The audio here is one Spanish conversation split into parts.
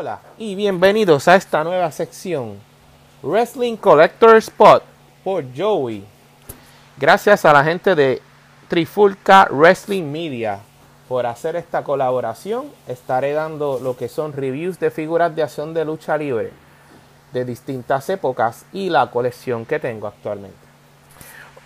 Hola y bienvenidos a esta nueva sección Wrestling Collector Spot por Joey. Gracias a la gente de Trifulca Wrestling Media por hacer esta colaboración. Estaré dando lo que son reviews de figuras de acción de lucha libre de distintas épocas y la colección que tengo actualmente.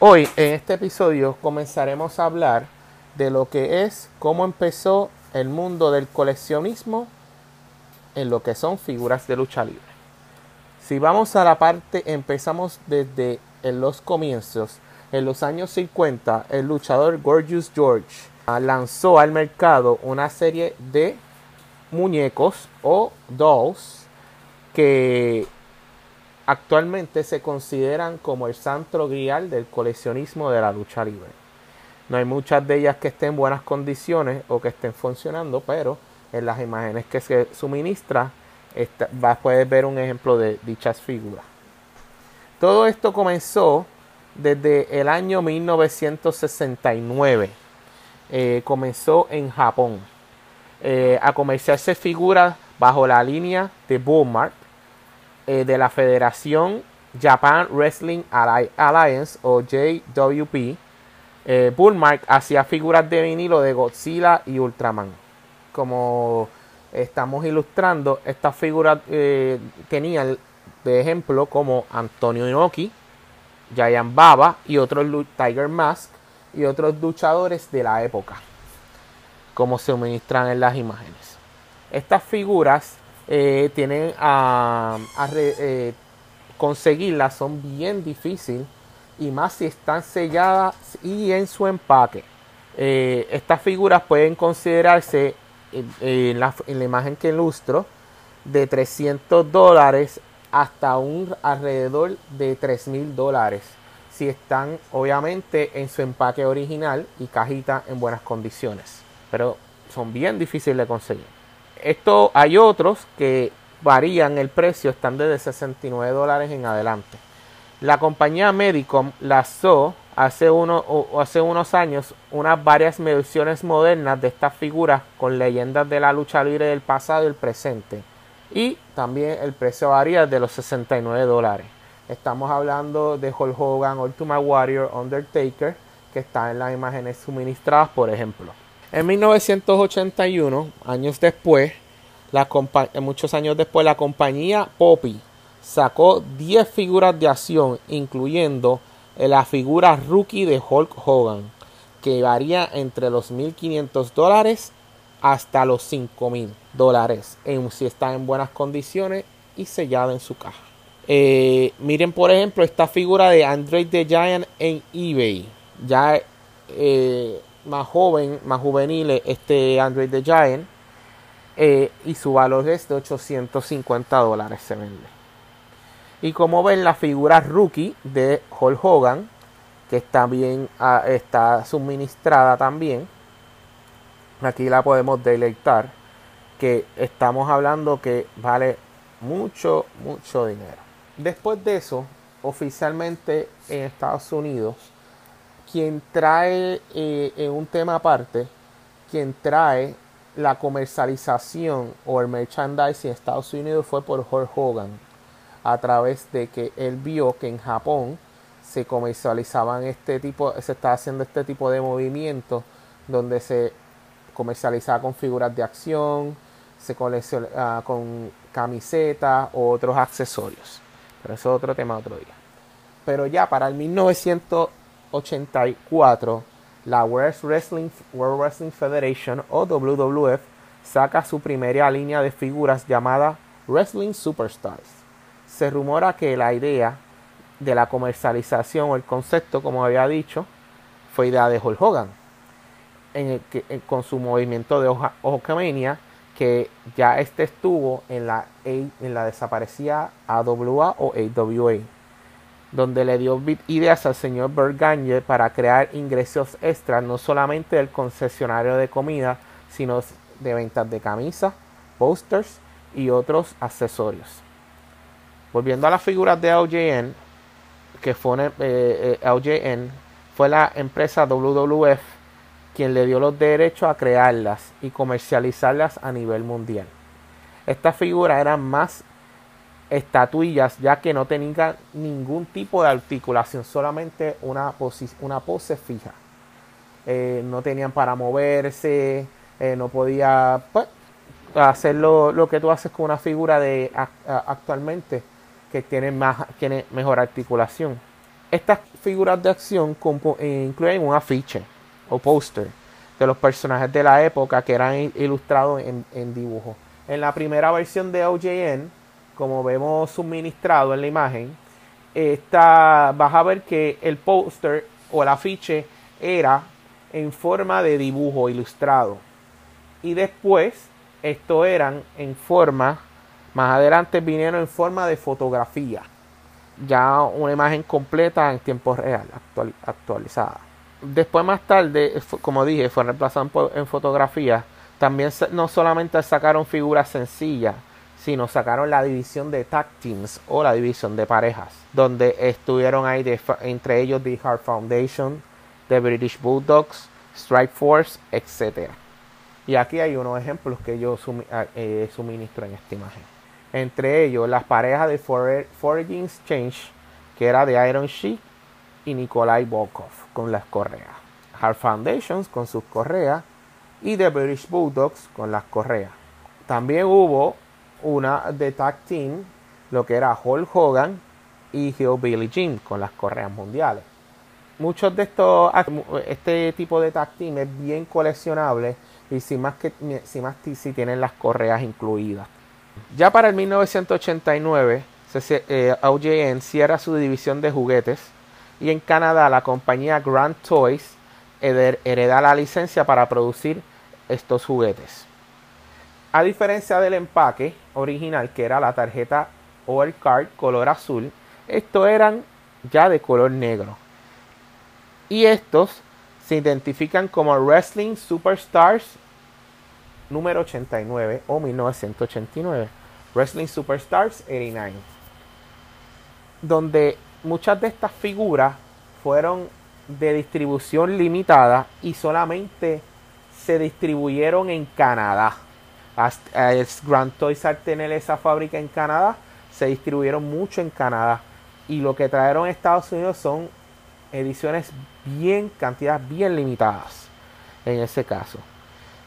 Hoy en este episodio comenzaremos a hablar de lo que es cómo empezó el mundo del coleccionismo en lo que son figuras de lucha libre. Si vamos a la parte, empezamos desde en los comienzos. En los años 50, el luchador Gorgeous George lanzó al mercado una serie de muñecos o dolls que actualmente se consideran como el santo grial del coleccionismo de la lucha libre. No hay muchas de ellas que estén en buenas condiciones o que estén funcionando, pero en las imágenes que se suministra vas, puedes ver un ejemplo de dichas figuras. Todo esto comenzó desde el año 1969. Eh, comenzó en Japón eh, a comerciarse figuras bajo la línea de Bullmark eh, de la Federación Japan Wrestling Alliance o JWP. Bullmark hacía figuras de vinilo de Godzilla y Ultraman como estamos ilustrando, estas figuras eh, tenían de ejemplo como Antonio Inoki, Giant Baba y otros Tiger Mask y otros luchadores de la época, como se suministran en las imágenes. Estas figuras eh, tienen a, eh, conseguirlas son bien difíciles y más si están selladas y en su empaque. estas figuras pueden considerarse en, la, imagen que ilustro, de 300 dólares hasta un alrededor de 3 mil dólares. Si están obviamente en su empaque original y cajita en buenas condiciones. Pero son bien difíciles de conseguir. Esto hay otros que varían el precio, están desde 69 dólares en adelante. La compañía Medicom lanzó hace, uno, o hace unos años unas varias versiones modernas de estas figuras con leyendas de la lucha libre del pasado y el presente. Y también el precio varía de los 69 dólares. Estamos hablando de Hulk Hogan, Ultimate Warrior, Undertaker, que están en las imágenes suministradas, por ejemplo. En 1981, años después, la muchos años después, la compañía Poppy sacó 10 figuras de acción, incluyendo la figura rookie de Hulk Hogan, que varía entre los 1.500 dólares hasta los 5.000 dólares en, si está en buenas condiciones y sellada en su caja. Eh, miren por ejemplo esta figura de Andre the Giant en eBay. Ya eh, más joven, más juvenil este Andre the Giant. Eh, y su valor es de 850 dólares se vende. Y como ven, la figura rookie de Hulk Hogan, que está bien, ah, está suministrada también. Aquí la podemos deleitar. Que estamos hablando que vale mucho, mucho dinero. Después de eso, oficialmente en Estados Unidos, quien trae eh, en un tema aparte, quien trae la comercialización o el merchandising en Estados Unidos fue por Hulk Hogan a través de que él vio que en Japón se comercializaban este tipo, se estaba haciendo este tipo de movimientos donde se comercializaba con figuras de acción, se colecciona con camisetas o otros accesorios. Pero eso es otro tema otro día. Pero ya para el 1984, la World Wrestling, World Wrestling Federation o WWF saca su primera línea de figuras llamada Wrestling Superstars se rumora que la idea de la comercialización o el concepto, como había dicho, fue idea de Hulk Hogan. En que, con su movimiento de Hulkamania, que ya este estuvo en la, en la desaparecida AWA o AWA, donde le dio ideas al señor Bert para crear ingresos extras, no solamente del concesionario de comida, sino de ventas de camisas, posters y otros accesorios. Volviendo a las figuras de LJN, que fue eh, eh fue la empresa WWF quien le dio los derechos a crearlas y comercializarlas a nivel mundial. Estas figuras eran más estatuillas ya que no tenían ningún tipo de articulación, solamente una, una pose fija. Eh, no tenían para moverse, eh, no podía pues, hacer lo, que tú haces con una figura de actualmente que tiene, más, tiene mejor articulación. Estas figuras de acción eh, incluyen un afiche o póster de los personajes de la época que eran ilustrados en, en dibujo. En la primera versión de OJN, como vemos suministrado en la imagen, esta, vas a ver que el póster o el afiche era en forma de dibujo ilustrado. Y después, esto eran en forma, más adelante vinieron en forma de fotografía. Ya una imagen completa en tiempo real, actualizada. Después más tarde, como dije, fue reemplazado en fotografía. También no solamente sacaron figuras sencillas, sino sacaron la división de tag teams o la división de parejas, donde estuvieron ahí entre ellos The Heart Foundation, The British Bulldogs, Strike Force, etc. Y aquí hay unos ejemplos que yo ah, eh, suministro en esta imagen. Entre ellos, las parejas de Foraging Exchange, que era de Iron Sheik y Nikolai Volkov con las correas. Hard Foundations con sus correas y The British Bulldogs con las correas. También hubo una de tag team, lo que era Hulk Hogan y Billy Jim con las correas mundiales. Muchos de estos, este tipo de tag team es bien coleccionable y si más que más si tienen las correas incluidas. Ya para el 1989, OJN cierra su división de juguetes y en Canadá la compañía Grand Toys hereda la licencia para producir estos juguetes. A diferencia del empaque original, que era la tarjeta o card color azul, estos eran ya de color negro. Y estos se identifican como Wrestling Superstars número 89 o 1989. Wrestling Superstars 89. Donde muchas de estas figuras fueron de distribución limitada y solamente se distribuyeron en Canadá. Grand Toys al tener esa fábrica en Canadá, se distribuyeron mucho en Canadá. Y lo que trajeron a Estados Unidos son ediciones bien, cantidades bien limitadas. En ese caso.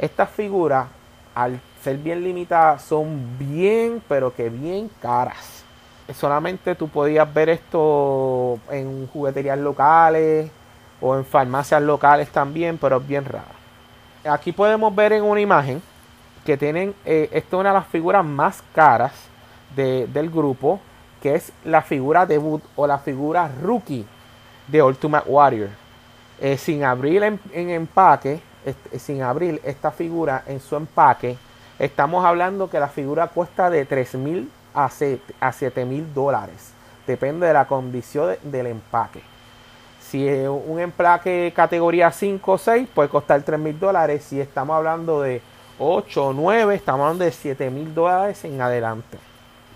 Estas figuras, al ser bien limitadas, son bien, pero que bien caras. Solamente tú podías ver esto en jugueterías locales o en farmacias locales también, pero es bien raro. Aquí podemos ver en una imagen que tienen, eh, esta es una de las figuras más caras del grupo, que es la figura debut o la figura rookie de Ultimate Warrior. Eh, sin abrir en, empaque, sin abrir esta figura en su empaque, estamos hablando que la figura cuesta de 3 mil a 7 mil dólares. Depende de la condición del empaque. Si es un empaque categoría 5 o 6, puede costar 3 mil dólares. Si estamos hablando de 8 o 9, estamos hablando de 7 mil dólares en adelante.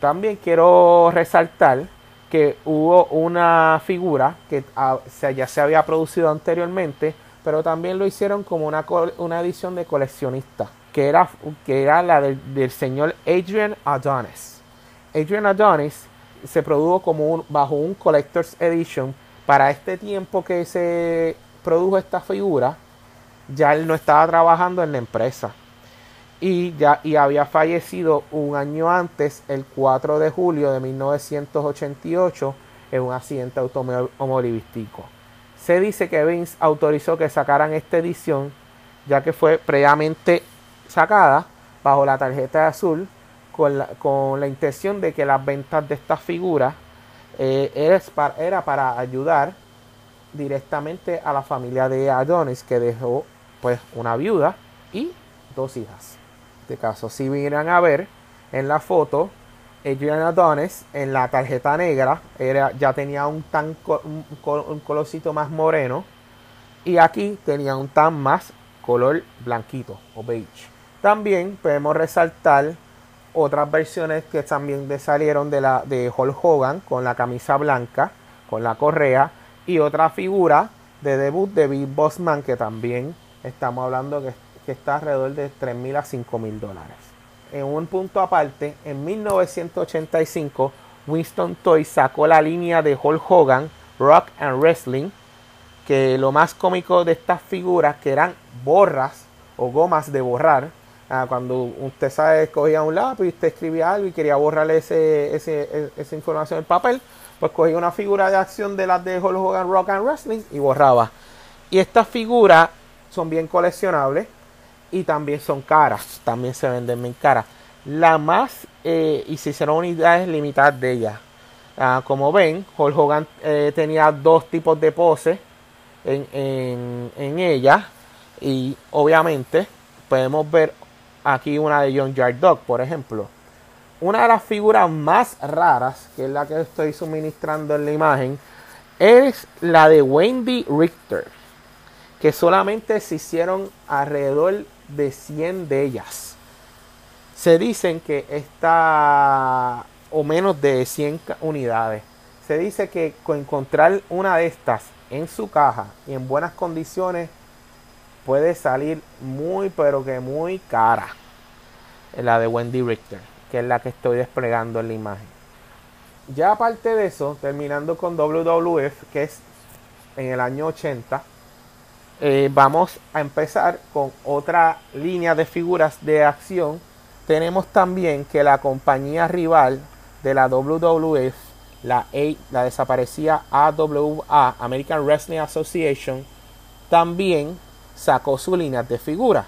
También quiero resaltar que hubo una figura que ah, ya se había producido anteriormente, pero también lo hicieron como una, una edición de coleccionista, que era, que era la del, señor Adrian Adonis. Adrian Adonis se produjo como bajo un Collector's Edition. Para este tiempo que se produjo esta figura, ya él no estaba trabajando en la empresa y ya y había fallecido un año antes, el 4 de julio de 1988, en un accidente automovilístico. Se dice que Vince autorizó que sacaran esta edición, ya que fue previamente sacada bajo la tarjeta azul, con la, con la intención de que las ventas de estas figuras eh, era, para, ayudar directamente a la familia de Adonis, que dejó pues una viuda y dos hijas este caso. Si miran a ver en la foto, Adrian Adonis en la tarjeta negra era, ya tenía un tan un, colorcito más moreno y aquí tenía un tan más color blanquito o beige. También podemos resaltar otras versiones que también salieron de la de Hulk Hogan con la camisa blanca, con la correa y otra figura de debut de Big Bossman que también estamos hablando que que está alrededor de 3 mil a 5 mil dólares. En un punto aparte, en 1985, Winston Toys sacó la línea de Hulk Hogan, Rock and Wrestling, que lo más cómico de estas figuras que eran borras o gomas de borrar. Ah, cuando usted sabe, cogía un lápiz y usted escribía algo y quería borrarle ese, esa información en papel, pues cogía una figura de acción de las de Hulk Hogan Rock and Wrestling y borraba. Y estas figuras son bien coleccionables y también son caras, también se venden bien caras. La más, eh, y se hicieron unidades limitadas de ellas. Ah, como ven, Hulk Hogan eh, tenía dos tipos de poses en, en, en ella. Y obviamente podemos ver aquí una de John Yard Dog, por ejemplo. Una de las figuras más raras, que es la que estoy suministrando en la imagen, es la de Wendy Richter que solamente se hicieron alrededor de 100 de ellas. Se dicen que está o menos de 100 unidades. Se dice que con encontrar una de estas en su caja y en buenas condiciones puede salir muy pero que muy cara. La de Wendy Richter, que es la que estoy desplegando en la imagen. Ya aparte de eso, terminando con WWF, que es en el año 80, eh, vamos a empezar con otra línea de figuras de acción. Tenemos también que la compañía rival de la WWF, la, la desaparecida AWA, American Wrestling Association, también sacó su línea de figuras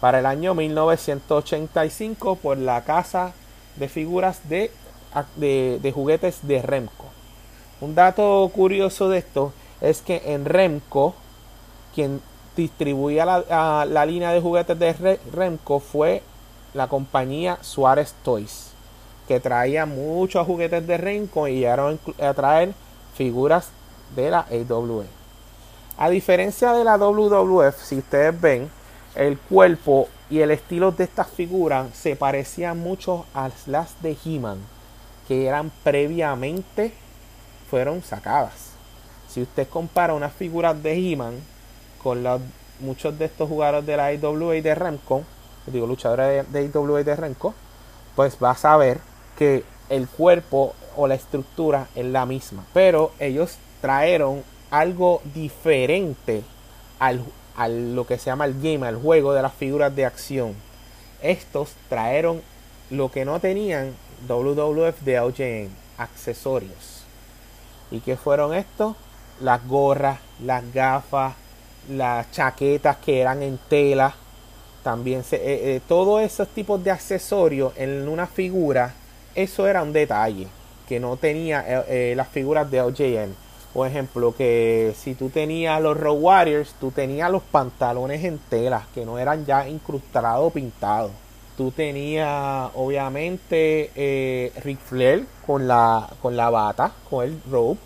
para el año 1985 por la casa de figuras de, de, juguetes de Remco. Un dato curioso de esto es que en Remco quien distribuía la, línea de juguetes de Remco fue la compañía Suárez Toys, que traía muchos juguetes de Remco y llegaron a traer figuras de la AWE. A diferencia de la WWF, si ustedes ven, el cuerpo y el estilo de estas figuras se parecían mucho a las de He-Man, que eran previamente fueron sacadas. Si usted compara unas figuras de He-Man con muchos de estos jugadores de la IWA y de Remco, digo luchadores de, IWA y de Remco, pues vas a ver que el cuerpo o la estructura es la misma. Pero ellos trajeron algo diferente al, a lo que se llama el game, al juego de las figuras de acción. Estos trajeron lo que no tenían WWF de OJM, accesorios. ¿Y qué fueron estos? Las gorras, las gafas, las chaquetas que eran en tela, también eh, eh, todos esos tipos de accesorios en una figura, eso era un detalle que no tenía eh, las figuras de OJN. Por ejemplo, que si tú tenías los Road Warriors, tú tenías los pantalones en tela, que no eran ya incrustados o pintados. Tú tenías, obviamente, Ric Flair con la, con la bata, con el rope.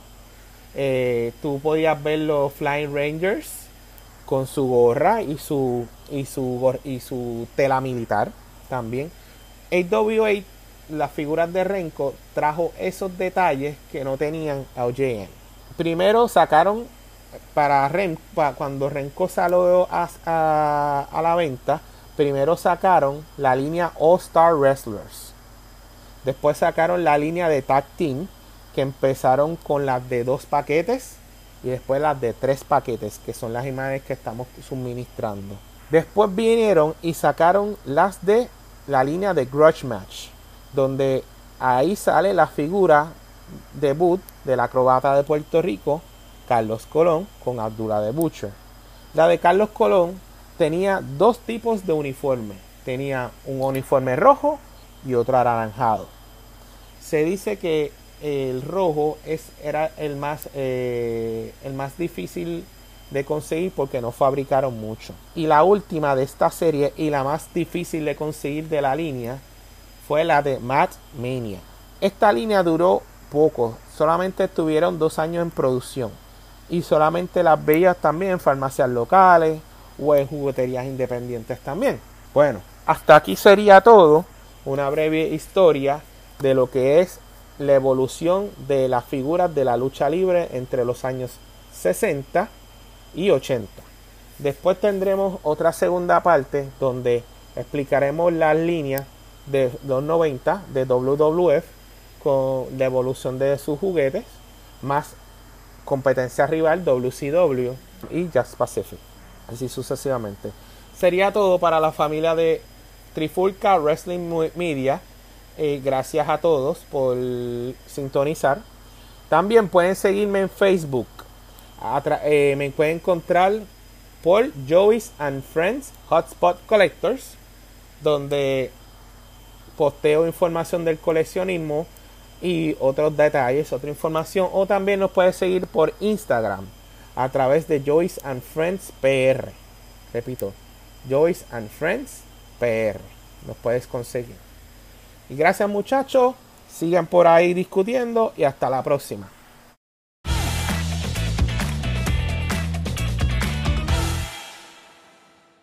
tú podías ver los Flying Rangers con su gorra y su y su y su tela militar también. AWA, las figuras de Renko, trajo esos detalles que no tenían OJN. Primero sacaron para cuando Renko salió a, a, la venta, primero sacaron la línea All Star Wrestlers. Después sacaron la línea de Tag Team, que empezaron con las de dos paquetes y después las de tres paquetes, que son las imágenes que estamos suministrando. Después vinieron y sacaron las de la línea de Grudge Match, donde ahí sale la figura debut del acrobata de Puerto Rico, Carlos Colón, con Abdullah de Butcher. La de Carlos Colón tenía dos tipos de uniforme. Tenía un uniforme rojo y otro anaranjado. Se dice que el rojo es, era el más, eh, el más difícil de conseguir porque no fabricaron mucho. Y la última de esta serie y la más difícil de conseguir de la línea fue la de Matt Mania. Esta línea duró poco, solamente estuvieron dos años en producción y solamente las veías también en farmacias locales o en jugueterías independientes también. Bueno, hasta aquí sería todo, una breve historia de lo que es la evolución de las figuras de la lucha libre entre los años 60 y 80. Después tendremos otra segunda parte donde explicaremos las líneas de los 90 de WWF con la evolución de sus juguetes, más competencia rival WCW y Jazz Pacific, así sucesivamente. Sería todo para la familia de Trifulca Wrestling Media. Eh, gracias a todos por sintonizar. También pueden seguirme en Facebook. Eh, me pueden encontrar por Joey's and Friends Hotspot Collectors, donde posteo información del coleccionismo y otros detalles, otra información. O también nos puedes seguir por Instagram a través de Joyce and Friends PR. Repito, Joyce and Friends PR. Nos puedes conseguir. Y gracias muchachos. Sigan por ahí discutiendo y hasta la próxima.